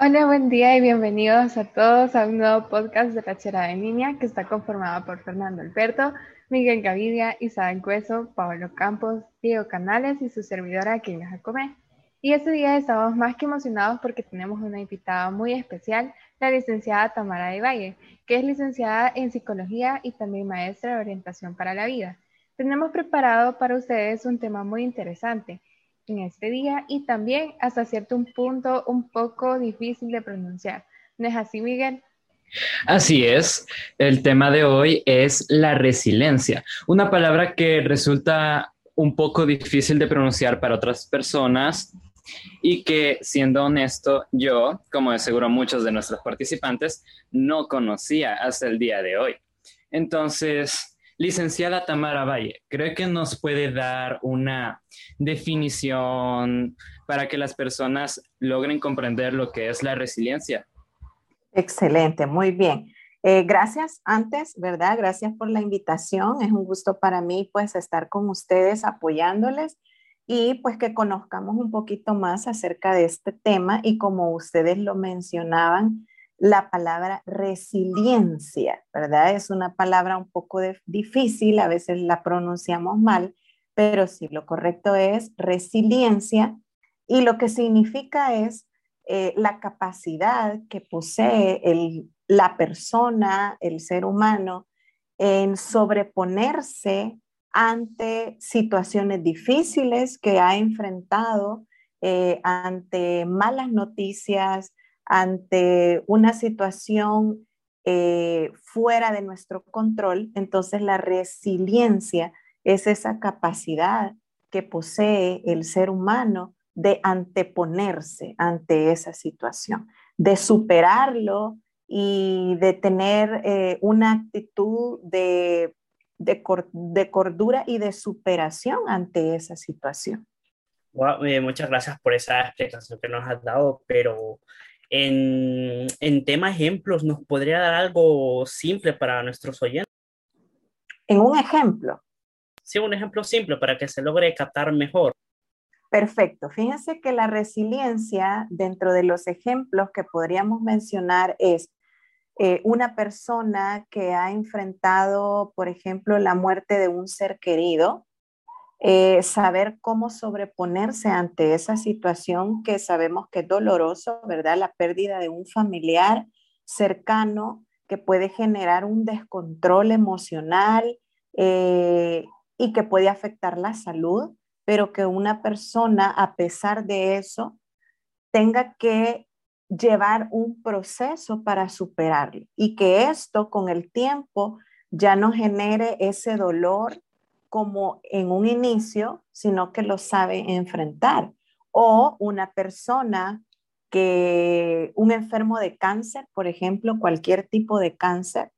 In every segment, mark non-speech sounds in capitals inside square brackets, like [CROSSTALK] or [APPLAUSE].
Hola, buen día y bienvenidos a todos a un nuevo podcast de Rachera de Niña que está conformado por Fernando Alberto, Miguel Gavidia, Isabel Cueso, Pablo Campos, Diego Canales y su servidora Kenia Jacomé. Y este día estamos más que emocionados porque tenemos una invitada muy especial, la licenciada Tamara de Valle, que es licenciada en psicología y también maestra de orientación para la vida. Tenemos preparado para ustedes un tema muy interesante en este día y también hasta cierto punto un poco difícil de pronunciar. ¿No es así, Miguel? Así es, el tema de hoy es la resiliencia, una palabra que resulta un poco difícil de pronunciar para otras personas y que, siendo honesto, yo, como de seguro muchos de nuestros participantes, no conocía hasta el día de hoy. Entonces, Licenciada Tamara Valle, ¿cree que nos puede dar una definición para que las personas logren comprender lo que es la resiliencia? Excelente, muy bien. Eh, gracias antes, ¿verdad? Gracias por la invitación. Es un gusto para mí pues estar con ustedes apoyándoles y pues que conozcamos un poquito más acerca de este tema y como ustedes lo mencionaban, la palabra resiliencia, ¿verdad? Es una palabra un poco difícil, a veces la pronunciamos mal, pero sí, lo correcto es resiliencia y lo que significa es eh, la capacidad que posee la persona, el ser humano, en sobreponerse ante situaciones difíciles que ha enfrentado, eh, ante malas noticias, ante una situación eh, fuera de nuestro control, entonces la resiliencia es esa capacidad que posee el ser humano de anteponerse ante esa situación, de superarlo y de tener eh, una actitud de, de, cordura y de superación ante esa situación. Eh, muchas gracias por esa explicación que nos has dado, pero en, en tema ejemplos, ¿nos podría dar algo simple para nuestros oyentes? En un ejemplo. Sí, un ejemplo simple para que se logre captar mejor. Perfecto. Fíjense que la resiliencia, dentro de los ejemplos que podríamos mencionar, es eh, una persona que ha enfrentado, por ejemplo, la muerte de un ser querido eh, saber cómo sobreponerse ante esa situación que sabemos que es doloroso, ¿verdad? La pérdida de un familiar cercano que puede generar un descontrol emocional eh, y que puede afectar la salud, pero que una persona, a pesar de eso, tenga que llevar un proceso para superarlo y que esto con el tiempo ya no genere ese dolor como en un inicio, sino que lo sabe enfrentar. O una persona que, un enfermo de cáncer, por ejemplo, cualquier tipo de cáncer,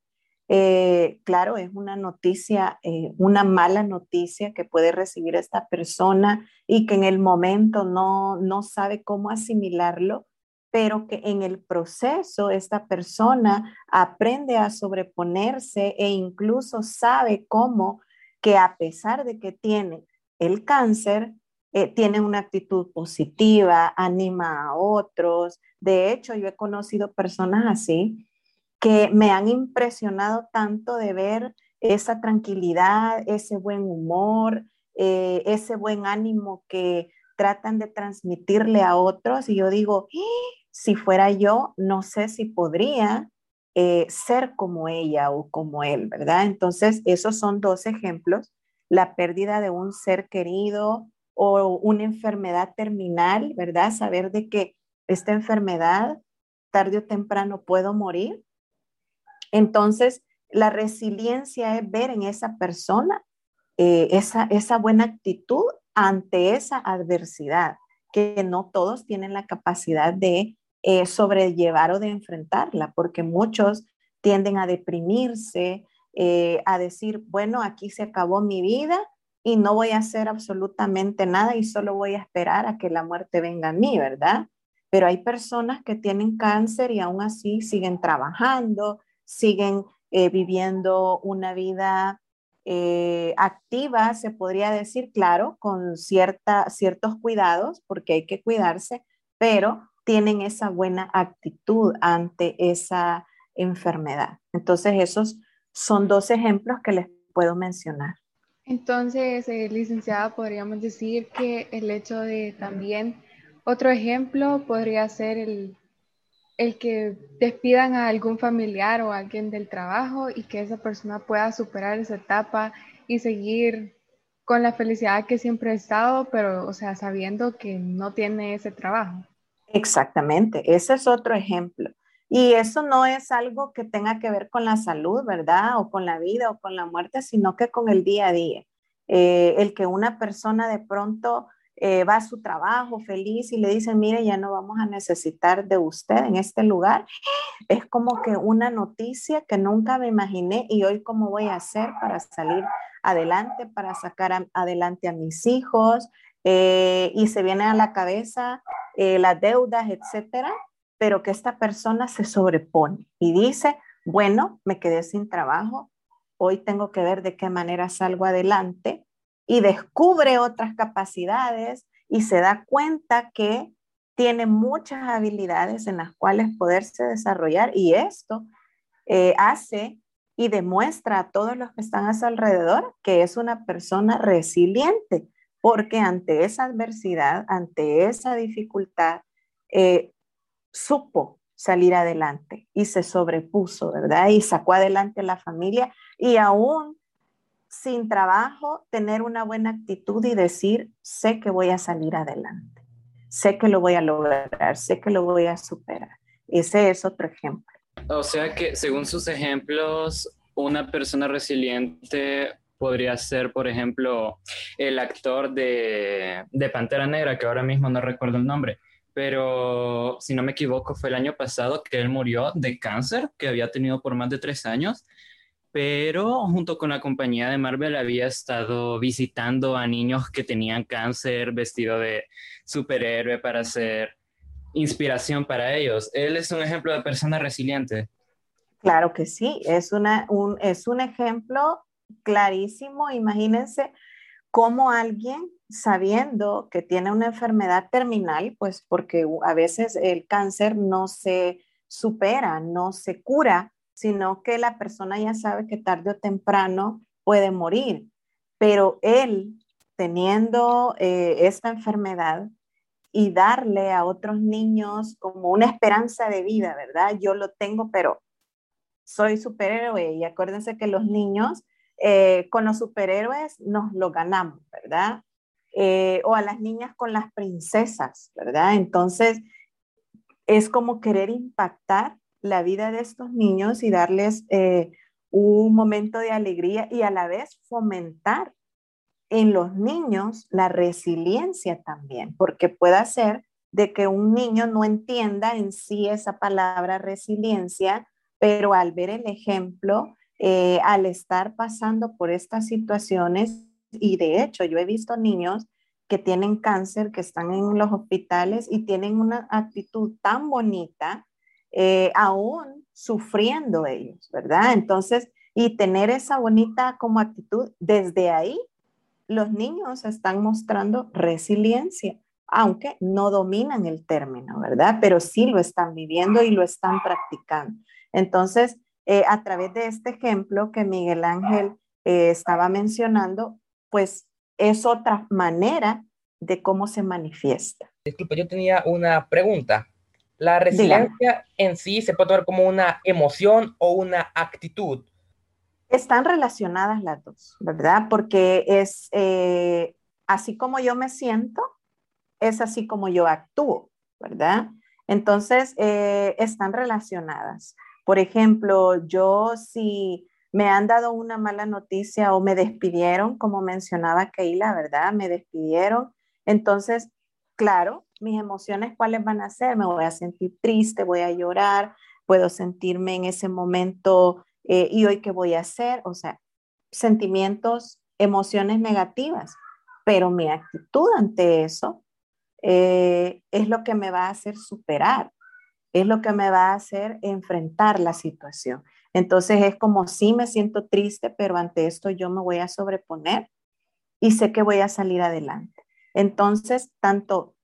eh, claro, es una noticia, eh, una mala noticia que puede recibir esta persona y que en el momento no, no sabe cómo asimilarlo, pero que en el proceso esta persona aprende a sobreponerse e incluso sabe cómo que a pesar de que tiene el cáncer, eh, tiene una actitud positiva, anima a otros. De hecho, yo he conocido personas así que me han impresionado tanto de ver esa tranquilidad, ese buen humor, eh, ese buen ánimo que tratan de transmitirle a otros. Y yo digo, ¡Ah! si fuera yo, no sé si podría eh, ser como ella o como él, ¿verdad? Entonces, esos son dos ejemplos, la pérdida de un ser querido o una enfermedad terminal, ¿verdad? Saber de que esta enfermedad tarde o temprano puedo morir. Entonces, la resiliencia es ver en esa persona eh, esa, esa buena actitud ante esa adversidad, que no todos tienen la capacidad de eh, sobrellevar o de enfrentarla, porque muchos tienden a deprimirse, eh, a decir, bueno, aquí se acabó mi vida y no voy a hacer absolutamente nada y solo voy a esperar a que la muerte venga a mí, ¿verdad? Pero hay personas que tienen cáncer y aún así siguen trabajando, siguen eh, viviendo una vida activa, se podría decir, claro, con cierta, ciertos cuidados, porque hay que cuidarse, pero tienen esa buena actitud ante esa enfermedad. Entonces, esos son dos ejemplos que les puedo mencionar. Entonces, eh, licenciada, podríamos decir que el hecho de también, otro ejemplo podría ser el, el que despidan a algún familiar o alguien del trabajo y que esa persona pueda superar esa etapa y seguir con la felicidad que siempre ha estado, pero, o sea, sabiendo que no tiene ese trabajo. Exactamente, ese es otro ejemplo. Y eso no es algo que tenga que ver con la salud, ¿verdad? O con la vida o con la muerte, sino que con el día a día. Eh, el que una persona de pronto eh, va a su trabajo feliz y le dice, mire, ya no vamos a necesitar de usted en este lugar, es como que una noticia que nunca me imaginé y hoy cómo voy a hacer para salir adelante, para sacar adelante a mis hijos. Eh, y se viene a la cabeza las deudas, etcétera pero que esta persona se sobrepone y dice, bueno, me quedé sin trabajo, hoy tengo que ver de qué manera salgo adelante y descubre otras capacidades y se da cuenta que tiene muchas habilidades en las cuales poderse desarrollar y esto eh, hace y demuestra a todos los que están a su alrededor que es una persona resiliente, porque ante esa adversidad, ante esa dificultad, eh, supo salir adelante y se sobrepuso, ¿verdad? Y sacó adelante a la familia y aún sin trabajo, tener una buena actitud y decir, sé que voy a salir adelante, sé que lo voy a lograr, sé que lo voy a superar. Ese es otro ejemplo. O sea que según sus ejemplos, una persona resiliente podría ser, por ejemplo, el actor de, de Pantera Negra, que ahora mismo no recuerdo el nombre, pero si no me equivoco fue el año pasado que él murió de cáncer que había tenido por más de tres años, pero junto con la compañía de Marvel había estado visitando a niños que tenían cáncer vestido de superhéroe para ser inspiración para ellos. Él es un ejemplo de persona resiliente. Claro que sí, es, una, un, es un ejemplo clarísimo. Imagínense cómo alguien sabiendo que tiene una enfermedad terminal, pues porque a veces el cáncer no se supera, no se cura, sino que la persona ya sabe que tarde o temprano puede morir. Pero él, teniendo eh, esta enfermedad y darle a otros niños como una esperanza de vida, ¿verdad? Yo lo tengo, pero soy superhéroe y acuérdense que los niños eh, con los superhéroes nos lo ganamos, ¿verdad? Eh, o a las niñas con las princesas, ¿verdad? Entonces, es como querer impactar la vida de estos niños y darles eh, un momento de alegría y a la vez fomentar en los niños la resiliencia también, porque puede ser de que un niño no entienda en sí esa palabra resiliencia, pero al ver el ejemplo, eh, al estar pasando por estas situaciones, y de hecho, yo he visto niños que tienen cáncer, que están en los hospitales y tienen una actitud tan bonita, eh, aún sufriendo ellos, ¿verdad? Entonces, y tener esa bonita como actitud, desde ahí los niños están mostrando resiliencia, aunque no dominan el término, ¿verdad? Pero sí lo están viviendo y lo están practicando. Entonces, eh, a través de este ejemplo que Miguel Ángel eh, estaba mencionando, pues es otra manera de cómo se manifiesta. Disculpe, yo tenía una pregunta. ¿La resiliencia en sí se puede tomar como una emoción o una actitud? Están relacionadas las dos, ¿verdad? Porque es eh, así como yo me siento, es así como yo actúo, ¿verdad? Entonces, eh, están relacionadas. Por ejemplo, yo si me han dado una mala noticia o me despidieron, como mencionaba Keila, ¿verdad? Me despidieron. Entonces, claro, mis emociones, ¿cuáles van a ser? Me voy a sentir triste, voy a llorar, puedo sentirme en ese momento, eh, ¿y hoy qué voy a hacer? O sea, sentimientos, emociones negativas, pero mi actitud ante eso eh, es lo que me va a hacer superar, es lo que me va a hacer enfrentar la situación. Entonces es como si me siento triste, pero ante esto yo me voy a sobreponer y sé que voy a salir adelante. Entonces, tanto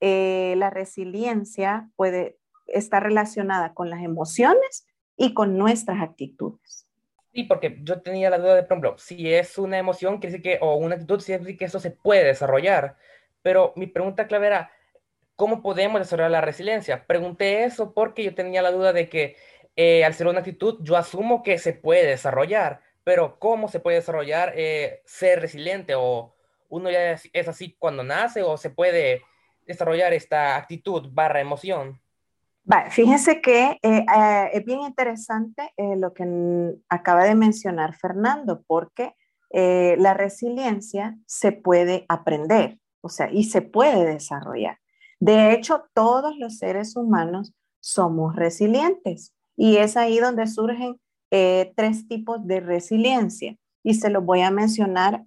eh, la resiliencia puede estar relacionada con las emociones y con nuestras actitudes. Sí, porque yo tenía la duda de, por ejemplo, si es una emoción, quiere decir que, o una actitud, quiere decir que eso se puede desarrollar. Pero mi pregunta clave era, ¿cómo podemos desarrollar la resiliencia? Pregunté eso porque yo tenía la duda de que eh, al ser una actitud, yo asumo que se puede desarrollar, pero ¿cómo se puede desarrollar eh, ser resiliente? ¿O uno ya es, así cuando nace o se puede desarrollar esta actitud barra emoción? fíjense que eh, es bien interesante lo que acaba de mencionar Fernando, porque la resiliencia se puede aprender, o sea, y se puede desarrollar. De hecho, todos los seres humanos somos resilientes y es ahí donde surgen eh, tres tipos de resiliencia y se los voy a mencionar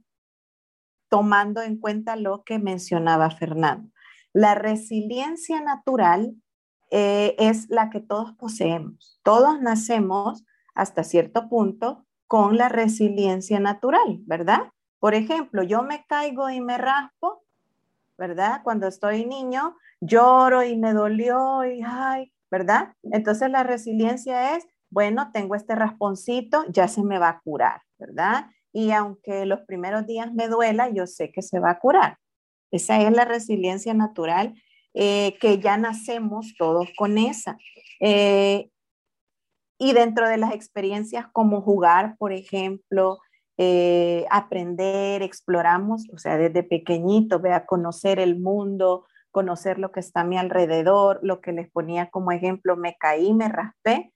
tomando en cuenta lo que mencionaba Fernando. La resiliencia natural eh, es la que todos poseemos. Todos nacemos hasta cierto punto con la resiliencia natural, ¿verdad? Por ejemplo, yo me caigo y me raspo, ¿verdad? Cuando estoy niño, lloro y me dolió y, ay, ¿verdad? Entonces la resiliencia es, bueno, tengo este rasponcito, ya se me va a curar, ¿verdad? Y aunque los primeros días me duela, yo sé que se va a curar. Esa es la resiliencia natural eh, que ya nacemos todos con esa. Eh, y dentro de las experiencias como jugar, por ejemplo, eh, aprender, exploramos, o sea, desde pequeñito, ve a conocer el mundo, conocer lo que está a mi alrededor, lo que les ponía como ejemplo, me caí, me raspé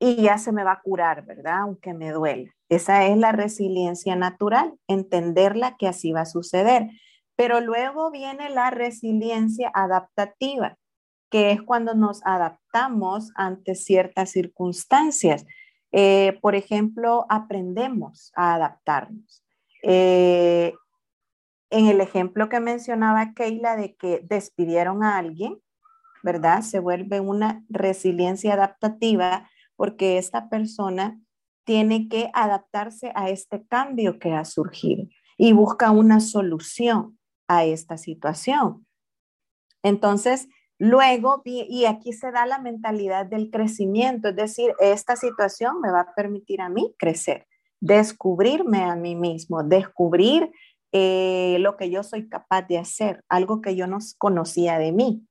y ya se me va a curar, ¿verdad? Aunque me duela. Esa es la resiliencia natural, entenderla que así va a suceder. Pero luego viene la resiliencia adaptativa, que es cuando nos adaptamos ante ciertas circunstancias. Eh, por ejemplo, aprendemos a adaptarnos. Eh, en el ejemplo que mencionaba Keila de que despidieron a alguien, ¿verdad? Se vuelve una resiliencia adaptativa porque esta persona tiene que adaptarse a este cambio que ha surgido y busca una solución a esta situación. Entonces, luego, y aquí se da la mentalidad del crecimiento, es decir, esta situación me va a permitir a mí crecer, descubrirme a mí mismo, descubrir eh, lo que yo soy capaz de hacer, algo que yo no conocía de mí,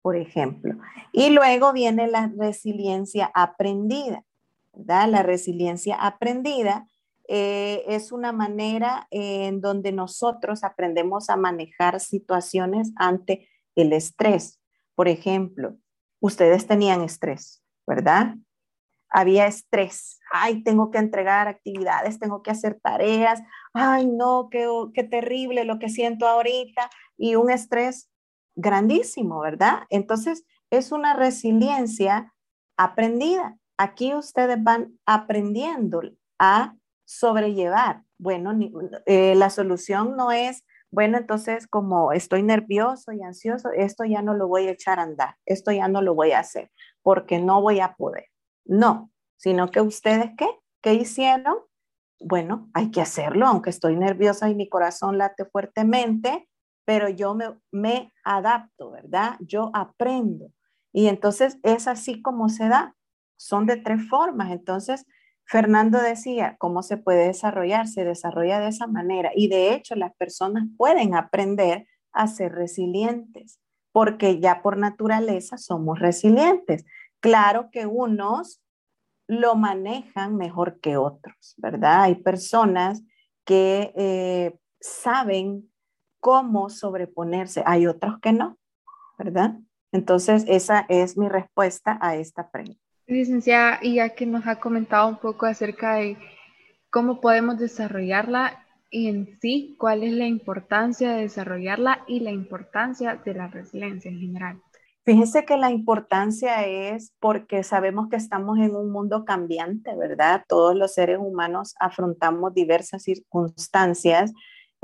por ejemplo. Y luego viene la resiliencia aprendida, ¿verdad? La resiliencia aprendida eh, es una manera en donde nosotros aprendemos a manejar situaciones ante el estrés. Por ejemplo, ustedes tenían estrés, ¿verdad? había estrés. Ay, tengo que entregar actividades, tengo que hacer tareas. Ay, no, qué, qué terrible lo que siento ahorita. Y un estrés grandísimo, ¿verdad? Entonces, es una resiliencia aprendida. Aquí ustedes van aprendiendo a sobrellevar. Bueno, eh, la solución no es, bueno, entonces como estoy nervioso y ansioso, esto ya no lo voy a echar a andar, esto ya no lo voy a hacer, porque no voy a poder. No, sino que ustedes qué? ¿Qué hicieron? Bueno, hay que hacerlo, aunque estoy nerviosa y mi corazón late fuertemente, pero yo me, me adapto, ¿verdad? Yo aprendo. Y entonces es así como se da. Son de tres formas. Entonces, Fernando decía, ¿cómo se puede desarrollar? Se desarrolla de esa manera. Y de hecho, las personas pueden aprender a ser resilientes, porque ya por naturaleza somos resilientes. Claro que unos lo manejan mejor que otros, ¿verdad? Hay personas que eh, saben cómo sobreponerse, hay otros que no, ¿verdad? Entonces, esa es mi respuesta a esta pregunta. Licenciada, y ya que nos ha comentado un poco acerca de cómo podemos desarrollarla y en sí, cuál es la importancia de desarrollarla y la importancia de la resiliencia en general. Fíjense que la importancia es porque sabemos que estamos en un mundo cambiante, ¿verdad? Todos los seres humanos afrontamos diversas circunstancias,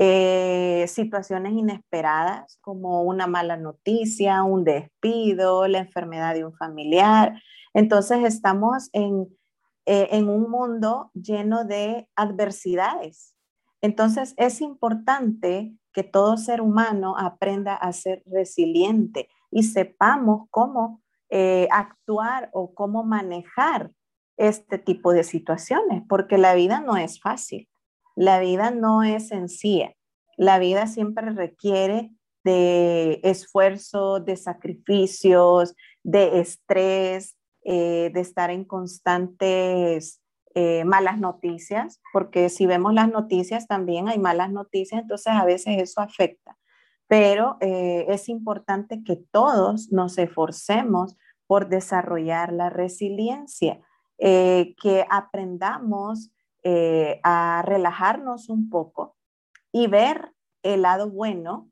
eh, situaciones inesperadas como una mala noticia, un despido, la enfermedad de un familiar. Entonces estamos en, eh, en un mundo lleno de adversidades. Entonces, es importante que todo ser humano aprenda a ser resiliente y sepamos cómo eh, actuar o cómo manejar este tipo de situaciones, porque la vida no es fácil, la vida no es sencilla, la vida siempre requiere de esfuerzo, de sacrificios, de estrés, eh, de estar en constantes eh, malas noticias, porque si vemos las noticias también hay malas noticias, entonces a veces eso afecta. Pero eh, es importante que todos nos esforcemos por desarrollar la resiliencia, que aprendamos a relajarnos un poco y ver el lado bueno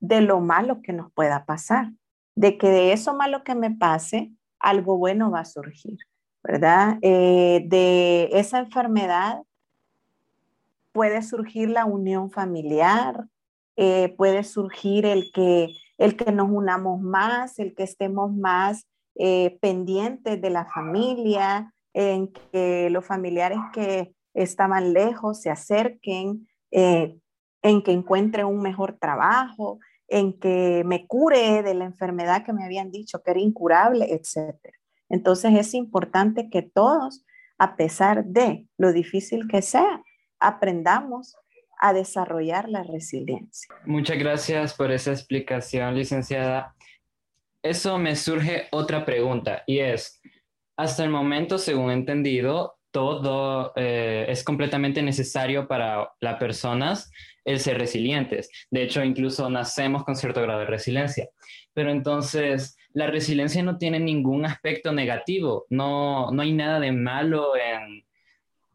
de lo malo que nos pueda pasar, de que de eso malo que me pase, algo bueno va a surgir, ¿verdad? Eh, de esa enfermedad puede surgir la unión familiar, eh, puede surgir el que, el que nos unamos más, el que estemos más eh, pendientes de la familia, en que los familiares que estaban lejos se acerquen, en que encuentren un mejor trabajo, en que me cure de la enfermedad que me habían dicho que era incurable, etc. Entonces es importante que todos, a pesar de lo difícil que sea, aprendamos a desarrollar la resiliencia. Muchas gracias por esa explicación, licenciada. Eso me surge otra pregunta y es, hasta el momento, según entendido, todo eh, es completamente necesario para las personas el ser resilientes. De hecho, incluso nacemos con cierto grado de resiliencia. Pero entonces, la resiliencia no tiene ningún aspecto negativo. No, no hay nada de malo en,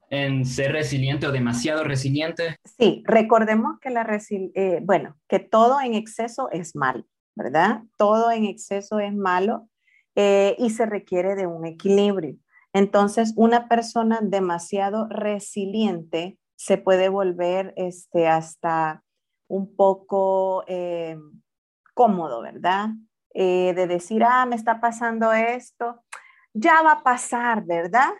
en ser resiliente o demasiado resiliente. Sí, recordemos que la eh, bueno, que todo en exceso es malo, ¿verdad? Todo en exceso es malo eh, y se requiere de un equilibrio. Entonces, una persona demasiado resiliente se puede volver este, hasta un poco eh, cómodo, ¿verdad? Eh, de decir, ah, me está pasando esto, ya va a pasar, ¿verdad?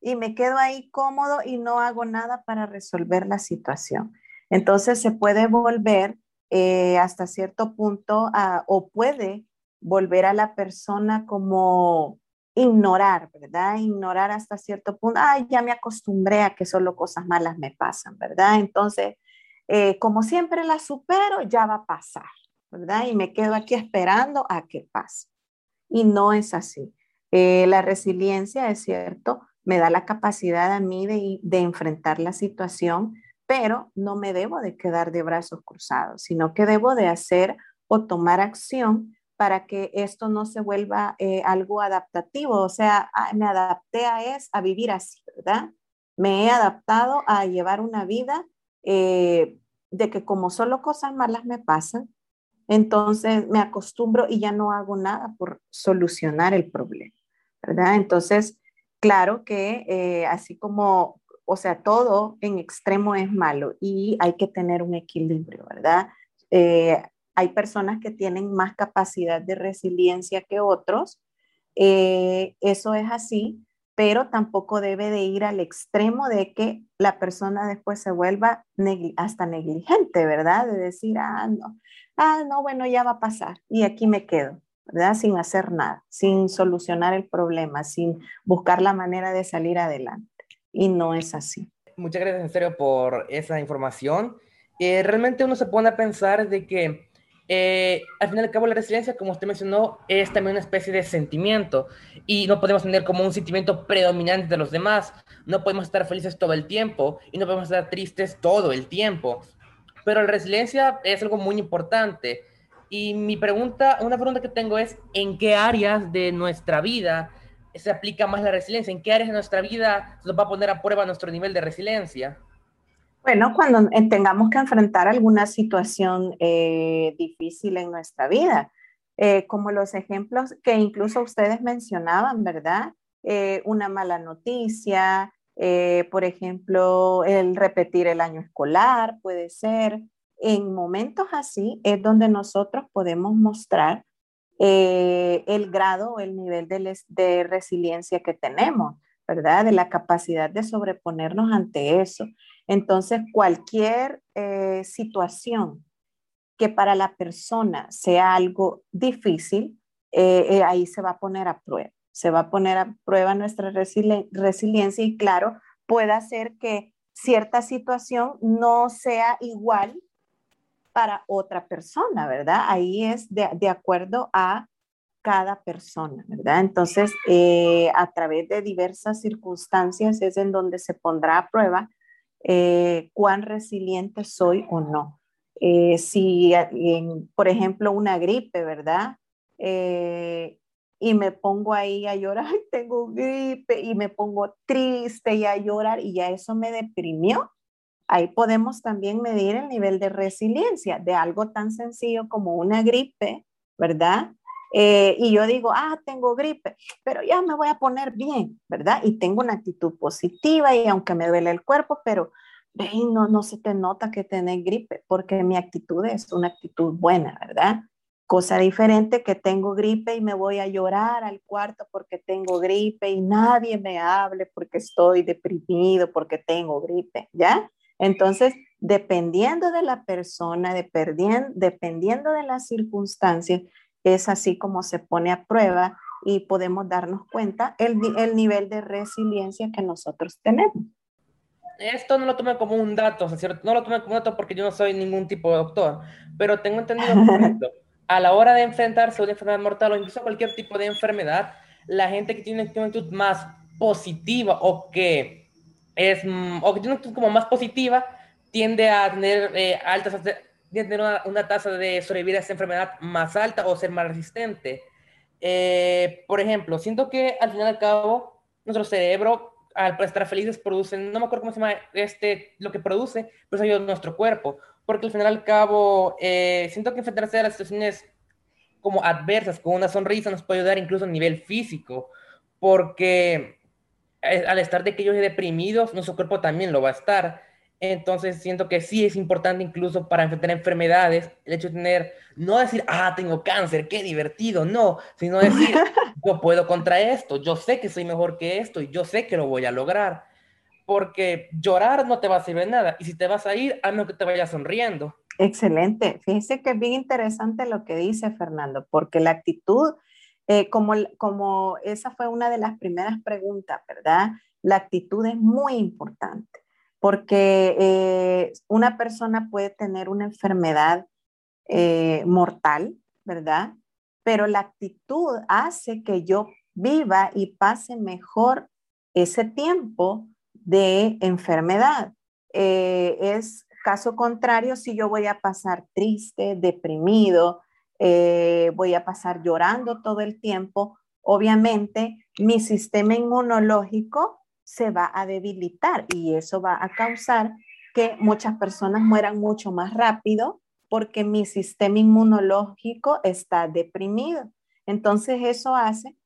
Y me quedo ahí cómodo y no hago nada para resolver la situación. Entonces se puede volver eh, hasta cierto punto o puede volver a la persona como ignorar, ¿verdad? Ignorar hasta cierto punto, ay, ya me acostumbré a que solo cosas malas me pasan, ¿verdad? Entonces, eh, como siempre la supero, ya va a pasar, ¿verdad? Y me quedo aquí esperando a que pase. Y no es así. Eh, la resiliencia, es cierto, me da la capacidad a mí de, de enfrentar la situación, pero no me debo de quedar de brazos cruzados, sino que debo de hacer o tomar acción para que esto no se vuelva eh, algo adaptativo. O sea, ah, me adapté a, es, a vivir así, ¿verdad? Me he adaptado a llevar una vida eh, de que como solo cosas malas me pasan, entonces me acostumbro y ya no hago nada por solucionar el problema, ¿verdad? Entonces, claro que eh, así como, o sea, todo en extremo es malo y hay que tener un equilibrio, ¿verdad? Hay personas que tienen más capacidad de resiliencia que otros. Eh, eso es así, pero tampoco debe de ir al extremo de que la persona después se vuelva hasta negligente, ¿verdad? De decir, ah, no, ah, no, bueno, ya va a pasar y aquí me quedo, ¿verdad? Sin hacer nada, sin solucionar el problema, sin buscar la manera de salir adelante. Y no es así. Muchas gracias, en serio, por esa información. Eh, realmente uno se pone a pensar de que eh, al final al cabo la resiliencia, como usted mencionó, es también una especie de sentimiento y no podemos tener como un sentimiento predominante de los demás. No podemos estar felices todo el tiempo y no podemos estar tristes todo el tiempo. Pero la resiliencia es algo muy importante. Y mi pregunta, una pregunta que tengo es, ¿en qué áreas de nuestra vida se aplica más la resiliencia? ¿En qué áreas de nuestra vida nos va a poner a prueba nuestro nivel de resiliencia? Bueno, cuando tengamos que enfrentar alguna situación eh, difícil en nuestra vida, eh, como los ejemplos que incluso ustedes mencionaban, ¿verdad? Eh, una mala noticia, por ejemplo, el repetir el año escolar, puede ser. En momentos así es donde nosotros podemos mostrar el grado o el nivel de, de resiliencia que tenemos, ¿verdad? De la capacidad de sobreponernos ante eso. Entonces, cualquier eh, situación que para la persona sea algo difícil, eh, eh, ahí se va a poner a prueba. Se va a poner a prueba nuestra resiliencia y claro, puede hacer que cierta situación no sea igual para otra persona, ¿verdad? Ahí es de, acuerdo a cada persona, ¿verdad? Entonces, a través de diversas circunstancias es en donde se pondrá a prueba cuán resiliente soy o no. si, por ejemplo, una gripe, ¿verdad? Eh, y me pongo ahí a llorar, [LAUGHS] tengo gripe y me pongo triste y a llorar y ya eso me deprimió. Ahí podemos también medir el nivel de resiliencia de algo tan sencillo como una gripe, ¿verdad? Eh, y yo digo, ah, tengo gripe, pero ya me voy a poner bien, ¿verdad? Y tengo una actitud positiva y aunque me duele el cuerpo, pero no, no se te nota que tenés gripe porque mi actitud es una actitud buena, ¿verdad? Cosa diferente que tengo gripe y me voy a llorar al cuarto porque tengo gripe y nadie me hable porque estoy deprimido porque tengo gripe, ¿ya? Entonces, dependiendo de la persona, dependiendo de las circunstancias, es así como se pone a prueba y podemos darnos cuenta el, el nivel de resiliencia que nosotros tenemos. Esto no lo tomé como un dato, ¿cierto? No lo tomé como un dato porque yo no soy ningún tipo de doctor, pero tengo entendido, por [LAUGHS] ejemplo, a la hora de enfrentarse a una enfermedad mortal o incluso cualquier tipo de enfermedad, la gente que tiene una actitud más positiva o que es mm, o que tiene una actitud como más positiva tiende a tener eh, altas tener una, tasa de sobrevivir a esa enfermedad más alta o ser más resistente. Eh, por ejemplo, siento que al final y al cabo nuestro cerebro al estar felices produce, no me acuerdo cómo se llama este, lo que produce, pero eso es nuestro cuerpo porque al final al cabo eh, siento que enfrentarse a las situaciones como adversas con una sonrisa nos puede ayudar incluso a nivel físico, porque eh, al estar de aquellos deprimidos, nuestro cuerpo también lo va a estar. Entonces siento que sí es importante incluso para enfrentar enfermedades, el hecho de tener, no decir, ah, tengo cáncer, qué divertido, no, sino decir, [LAUGHS] yo puedo contra esto, yo sé que soy mejor que esto y yo sé que lo voy a lograr porque llorar no te va a servir de nada. Y si te vas a ir, a menos que te vayas sonriendo. Excelente. Fíjese que es bien interesante lo que dice Fernando, porque la actitud, eh, como, como esa fue una de las primeras preguntas, ¿verdad? La actitud es muy importante, porque eh, una persona puede tener una enfermedad eh, mortal, ¿verdad? Pero la actitud hace que yo viva y pase mejor ese tiempo de enfermedad. Eh, es caso contrario si yo voy a pasar triste, deprimido, voy a pasar llorando todo el tiempo, obviamente mi sistema inmunológico se va a debilitar y eso va a causar que muchas personas mueran mucho más rápido porque mi sistema inmunológico está deprimido. Entonces eso hace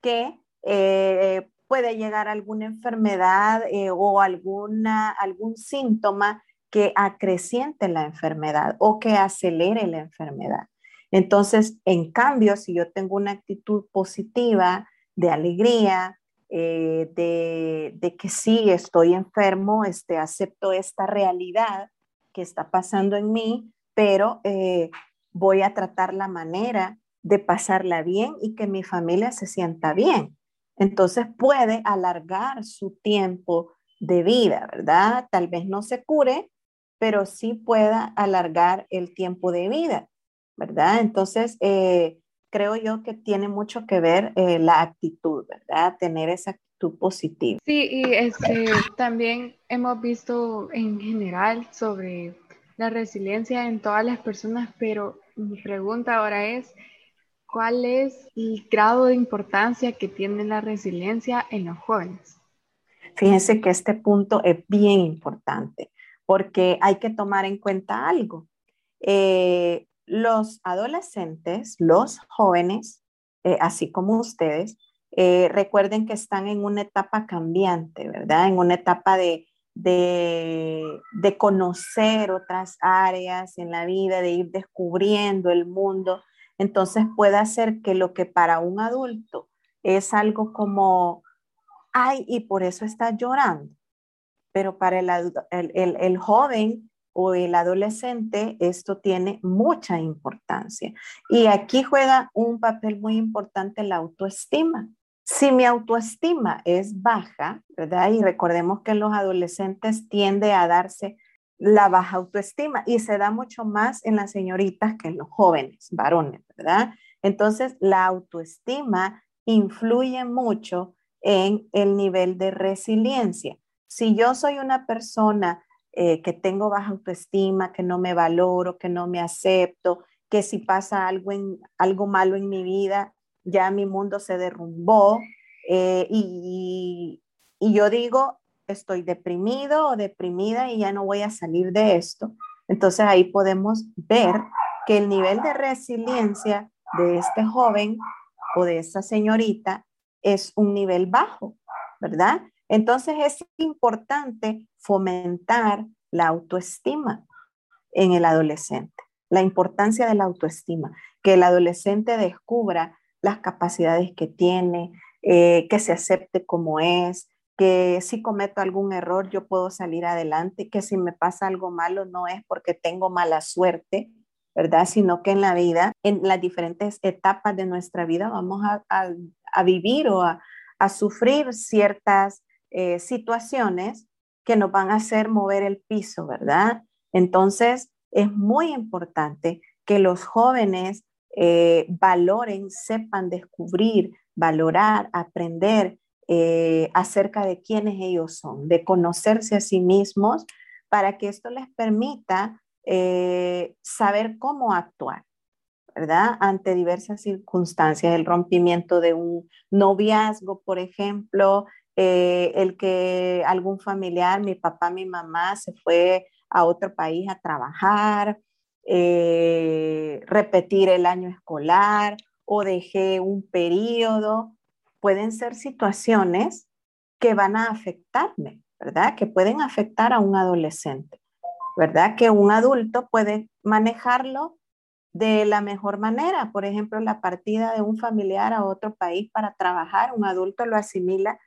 que eh, puede llegar alguna enfermedad eh, o alguna, algún síntoma que acreciente la enfermedad o que acelere la enfermedad. Entonces, en cambio, si yo tengo una actitud positiva, de alegría, eh, de, que sí estoy enfermo, este, acepto esta realidad que está pasando en mí, pero eh, voy a tratar la manera de pasarla bien y que mi familia se sienta bien. Entonces puede alargar su tiempo de vida, ¿verdad? Tal vez no se cure, pero sí pueda alargar el tiempo de vida, ¿verdad? Entonces, eh, creo yo que tiene mucho que ver eh, la actitud, ¿verdad? Tener esa actitud positiva. Sí, y este, también hemos visto en general sobre la resiliencia en todas las personas, pero mi pregunta ahora es, ¿Cuál es el grado de importancia que tiene la resiliencia en los jóvenes? Fíjense que este punto es bien importante porque hay que tomar en cuenta algo. Eh, los adolescentes, los jóvenes, eh, así como ustedes, eh, recuerden que están en una etapa cambiante, ¿verdad? En una etapa de, de conocer otras áreas en la vida, de ir descubriendo el mundo entonces puede hacer que lo que para un adulto es algo como, ay, y por eso está llorando. pero para el, el, el, joven o el adolescente esto tiene mucha importancia. Y aquí juega un papel muy importante la autoestima. Si mi autoestima es baja, ¿verdad? Y recordemos que los adolescentes tiende a darse la baja autoestima y se da mucho más en las señoritas que en los jóvenes, varones, ¿verdad? Entonces, la autoestima influye mucho en el nivel de resiliencia. Si yo soy una persona eh, que tengo baja autoestima, que no me valoro, que no me acepto, que si pasa algo, en, algo malo en mi vida, ya mi mundo se derrumbó eh, y, y yo digo, estoy deprimido o deprimida y ya no voy a salir de esto. Entonces ahí podemos ver que el nivel de resiliencia de este joven o de esta señorita es un nivel bajo, ¿verdad? Entonces es importante fomentar la autoestima en el adolescente, la importancia de la autoestima, que el adolescente descubra las capacidades que tiene, eh, que se acepte como es, que si cometo algún error yo puedo salir adelante, que si me pasa algo malo no es porque tengo mala suerte, ¿verdad? Sino que en la vida, en las diferentes etapas de nuestra vida vamos a, vivir o a, sufrir ciertas eh, situaciones que nos van a hacer mover el piso, ¿verdad? Entonces, es muy importante que los jóvenes eh, valoren, sepan descubrir, valorar, aprender eh, acerca de quiénes ellos son, de conocerse a sí mismos, para que esto les permita eh, saber cómo actuar, ¿verdad? Ante diversas circunstancias, el rompimiento de un noviazgo, por ejemplo, eh, el que algún familiar, mi papá, mi mamá, se fue a otro país a trabajar, repetir el año escolar o dejé un periodo pueden ser situaciones que van a afectarme, ¿verdad? Que pueden afectar a un adolescente, ¿verdad? Que un adulto puede manejarlo de la mejor manera. Por ejemplo, la partida de un familiar a otro país para trabajar, un adulto lo asimila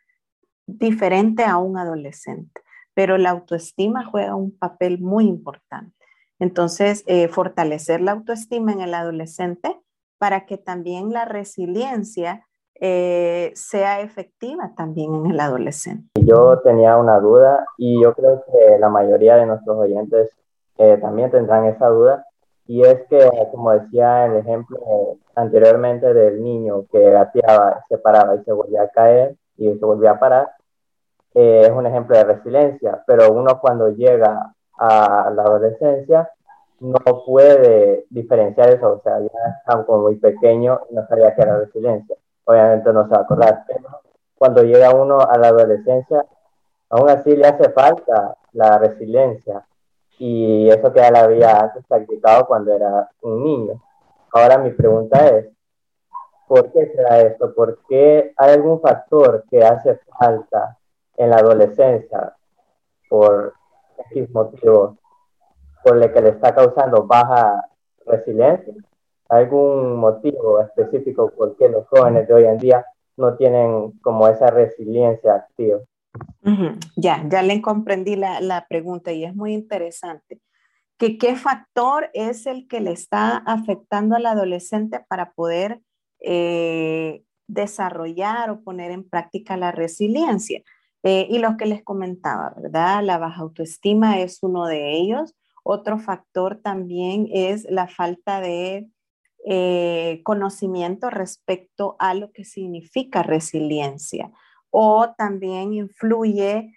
diferente a un adolescente, pero la autoestima juega un papel muy importante. Entonces, eh, fortalecer la autoestima en el adolescente para que también la resiliencia eh, sea efectiva también en el adolescente. Yo tenía una duda y yo creo que la mayoría de nuestros oyentes eh, también tendrán esa duda y es que, como decía el ejemplo anteriormente del niño que gateaba, se paraba y se volvía a caer y se volvía a parar, eh, es un ejemplo de resiliencia, pero uno cuando llega a la adolescencia no puede diferenciar eso, o sea, ya está como muy pequeño y no sabía qué era resiliencia obviamente no se va a acordar. cuando llega uno a la adolescencia, aún así le hace falta la resiliencia y eso que ya había antes practicado cuando era un niño. Ahora mi pregunta es, ¿por qué será esto? ¿Por qué hay algún factor que hace falta en la adolescencia por X motivo por el que le está causando baja resiliencia? algún motivo específico por qué los jóvenes de hoy en día no tienen como esa resiliencia activa. Ya, ya le comprendí la, la, pregunta y es muy interesante. ¿Que ¿Qué factor es el que le está afectando al adolescente para poder eh, desarrollar o poner en práctica la resiliencia? Eh, y lo que les comentaba, ¿verdad? La baja autoestima es uno de ellos. Otro factor también es la falta de eh, conocimiento respecto a lo que significa resiliencia o también influye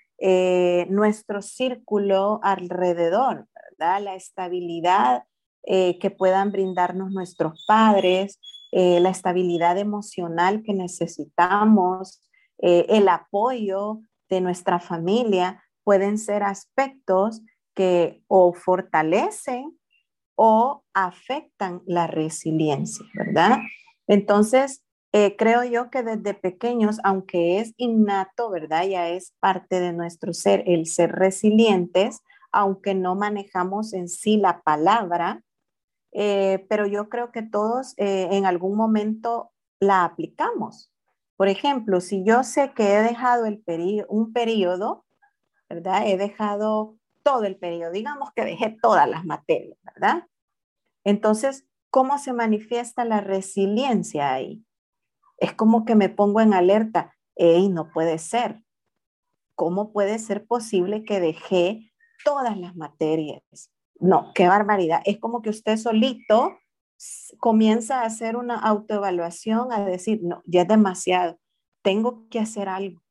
nuestro círculo alrededor, ¿verdad? La estabilidad que puedan brindarnos nuestros padres, la estabilidad emocional que necesitamos, el apoyo de nuestra familia, pueden ser aspectos que o fortalecen o afectan la resiliencia, ¿verdad? Entonces, eh, creo yo que desde pequeños, aunque es innato, ¿verdad? Ya es parte de nuestro ser el ser resilientes, aunque no manejamos en sí la palabra, eh, pero yo creo que todos eh, en algún momento la aplicamos. Por ejemplo, si yo sé que he dejado el un periodo ¿verdad? He dejado todo el periodo, digamos que dejé todas las materias, ¿verdad? Entonces, ¿cómo se manifiesta la resiliencia ahí? Es como que me pongo en alerta, hey, no puede ser. ¿Cómo puede ser posible que dejé todas las materias? No, qué barbaridad. Es como que usted solito comienza a hacer una autoevaluación, a decir, no, ya es demasiado, tengo que hacer algo,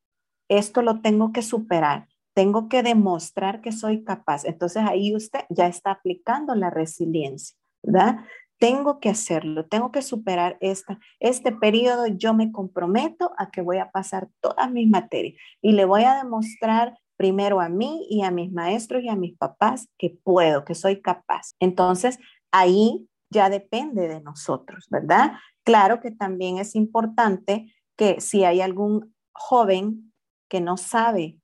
esto lo tengo que superar, tengo que demostrar que soy capaz. Entonces ahí usted ya está aplicando la resiliencia, ¿verdad? Tengo que hacerlo, tengo que superar esta, este periodo, yo me comprometo a que voy a pasar todas mis materias y le voy a demostrar primero a mí y a mis maestros y a mis papás que puedo, que soy capaz. Entonces, ahí ya depende de nosotros, ¿verdad? Claro que también es importante que si hay algún joven que no sabe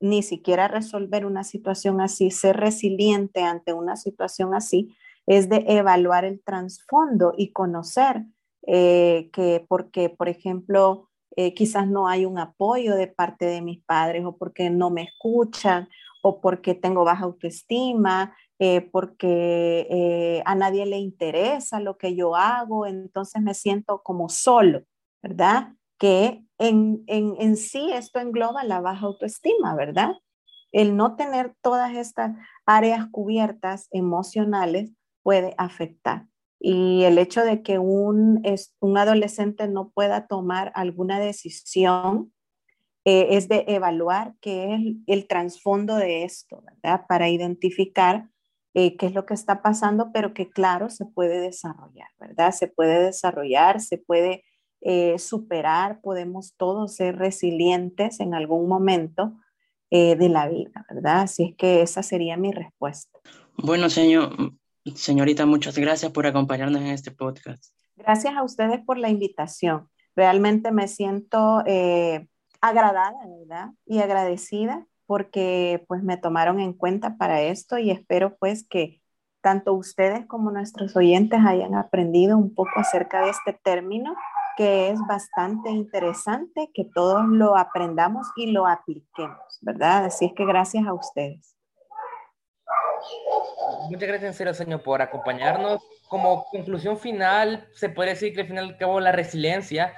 ni siquiera resolver una situación así, ser resiliente ante una situación así, es de evaluar el trasfondo y conocer eh, que porque, por ejemplo, eh, quizás no hay un apoyo de parte de mis padres o porque no me escuchan o porque tengo baja autoestima, eh, porque eh, a nadie le interesa lo que yo hago, entonces me siento como solo, ¿verdad? Que en, en, en sí esto engloba la baja autoestima, ¿verdad? El no tener todas estas áreas cubiertas emocionales puede afectar. Y el hecho de que un, un adolescente no pueda tomar alguna decisión eh, es de evaluar qué es el, trasfondo de esto, ¿verdad? Para identificar eh, qué es lo que está pasando, pero que claro, se puede desarrollar, ¿verdad? Se puede desarrollar, se puede eh, superar, podemos todos ser resilientes en algún momento de la vida, ¿verdad? Así es que esa sería mi respuesta. Bueno, señor, señorita, muchas gracias por acompañarnos en este podcast. Gracias a ustedes por la invitación. Realmente me siento agradada, ¿verdad? Y agradecida porque pues me tomaron en cuenta para esto y espero pues que tanto ustedes como nuestros oyentes hayan aprendido un poco acerca de este término que es bastante interesante que todos lo aprendamos y lo apliquemos, ¿verdad? Así es que gracias a ustedes. Muchas gracias, en señor, por acompañarnos. Como conclusión final, se puede decir que al final y cabo la resiliencia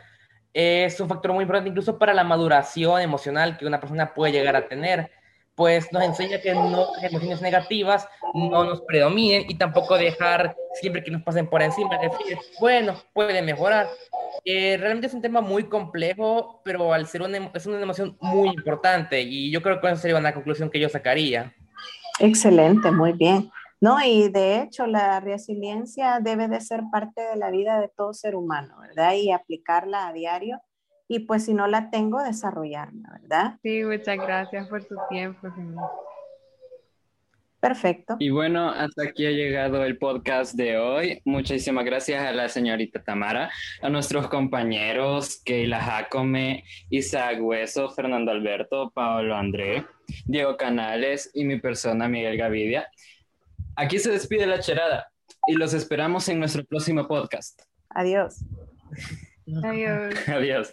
es un factor muy importante incluso para la maduración emocional que una persona puede llegar a tener, pues nos enseña que no, las emociones negativas no nos predominen y tampoco dejar siempre que nos pasen por encima, decir, bueno, puede mejorar. Eh, realmente es un tema muy complejo, pero al ser una, es una emoción muy importante y yo creo que esa sería una conclusión que yo sacaría. Excelente, muy bien. No, y de hecho la resiliencia debe de ser parte de la vida de todo ser humano, ¿verdad? Y aplicarla a diario. Y pues si no la tengo, desarrollarla, ¿verdad? Sí, muchas gracias por su tiempo, señor. Perfecto. Y bueno, hasta aquí ha llegado el podcast de hoy. Muchísimas gracias a la señorita Tamara, a nuestros compañeros Keila Jacome, Isaac Hueso, Fernando Alberto, Pablo André, Diego Canales y mi persona Miguel Gavidia. Aquí se despide la cherada y los esperamos en nuestro próximo podcast. Adiós. Adiós. [LAUGHS] Adiós.